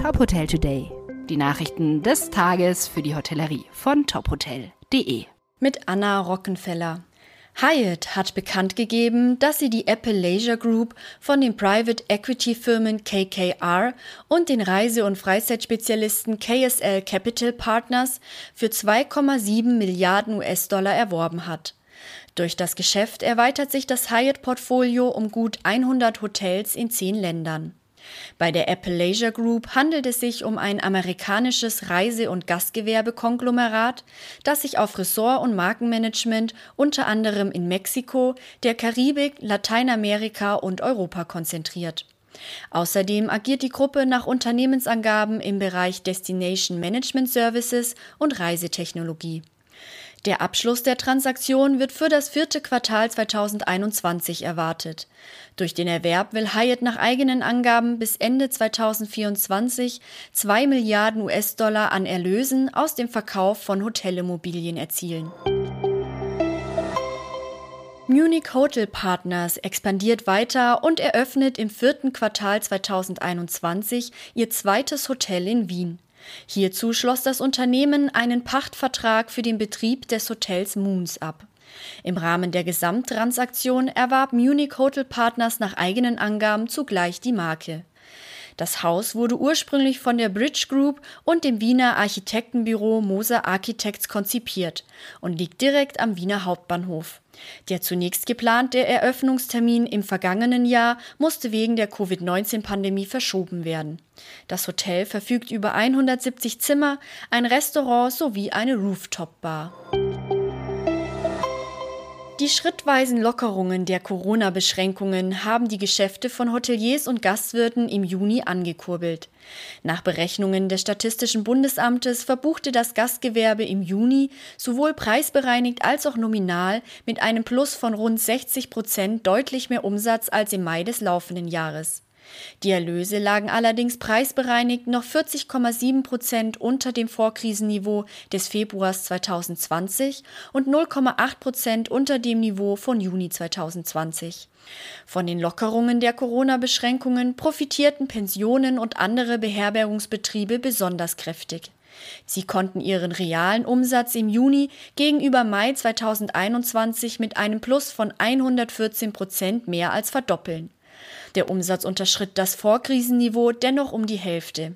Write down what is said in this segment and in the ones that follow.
Top Hotel Today. Die Nachrichten des Tages für die Hotellerie von tophotel.de. Mit Anna Rockenfeller. Hyatt hat bekannt gegeben, dass sie die Apple Leisure Group von den Private Equity Firmen KKR und den Reise- und Freizeitspezialisten KSL Capital Partners für 2,7 Milliarden US-Dollar erworben hat. Durch das Geschäft erweitert sich das Hyatt-Portfolio um gut 100 Hotels in zehn Ländern. Bei der Apple Leisure Group handelt es sich um ein amerikanisches Reise- und Gastgewerbekonglomerat, das sich auf Ressort- und Markenmanagement unter anderem in Mexiko, der Karibik, Lateinamerika und Europa konzentriert. Außerdem agiert die Gruppe nach Unternehmensangaben im Bereich Destination Management Services und Reisetechnologie. Der Abschluss der Transaktion wird für das vierte Quartal 2021 erwartet. Durch den Erwerb will Hyatt nach eigenen Angaben bis Ende 2024 2 Milliarden US-Dollar an Erlösen aus dem Verkauf von Hotelimmobilien erzielen. Munich Hotel Partners expandiert weiter und eröffnet im vierten Quartal 2021 ihr zweites Hotel in Wien. Hierzu schloss das Unternehmen einen Pachtvertrag für den Betrieb des Hotels Moons ab. Im Rahmen der Gesamttransaktion erwarb Munich Hotel Partners nach eigenen Angaben zugleich die Marke. Das Haus wurde ursprünglich von der Bridge Group und dem Wiener Architektenbüro Moser Architects konzipiert und liegt direkt am Wiener Hauptbahnhof. Der zunächst geplante Eröffnungstermin im vergangenen Jahr musste wegen der Covid-19-Pandemie verschoben werden. Das Hotel verfügt über 170 Zimmer, ein Restaurant sowie eine Rooftop-Bar. Die schrittweisen Lockerungen der Corona-Beschränkungen haben die Geschäfte von Hoteliers und Gastwirten im Juni angekurbelt. Nach Berechnungen des Statistischen Bundesamtes verbuchte das Gastgewerbe im Juni sowohl preisbereinigt als auch nominal mit einem Plus von rund 60 Prozent deutlich mehr Umsatz als im Mai des laufenden Jahres. Die Erlöse lagen allerdings preisbereinigt noch 40,7 Prozent unter dem Vorkrisenniveau des Februars 2020 und 0,8 Prozent unter dem Niveau von Juni 2020. Von den Lockerungen der Corona-Beschränkungen profitierten Pensionen und andere Beherbergungsbetriebe besonders kräftig. Sie konnten ihren realen Umsatz im Juni gegenüber Mai 2021 mit einem Plus von 114 Prozent mehr als verdoppeln. Der Umsatz unterschritt das Vorkrisenniveau dennoch um die Hälfte.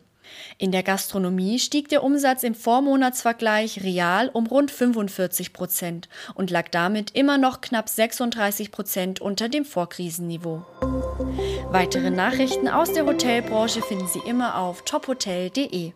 In der Gastronomie stieg der Umsatz im Vormonatsvergleich real um rund 45 Prozent und lag damit immer noch knapp 36 Prozent unter dem Vorkrisenniveau. Weitere Nachrichten aus der Hotelbranche finden Sie immer auf tophotel.de.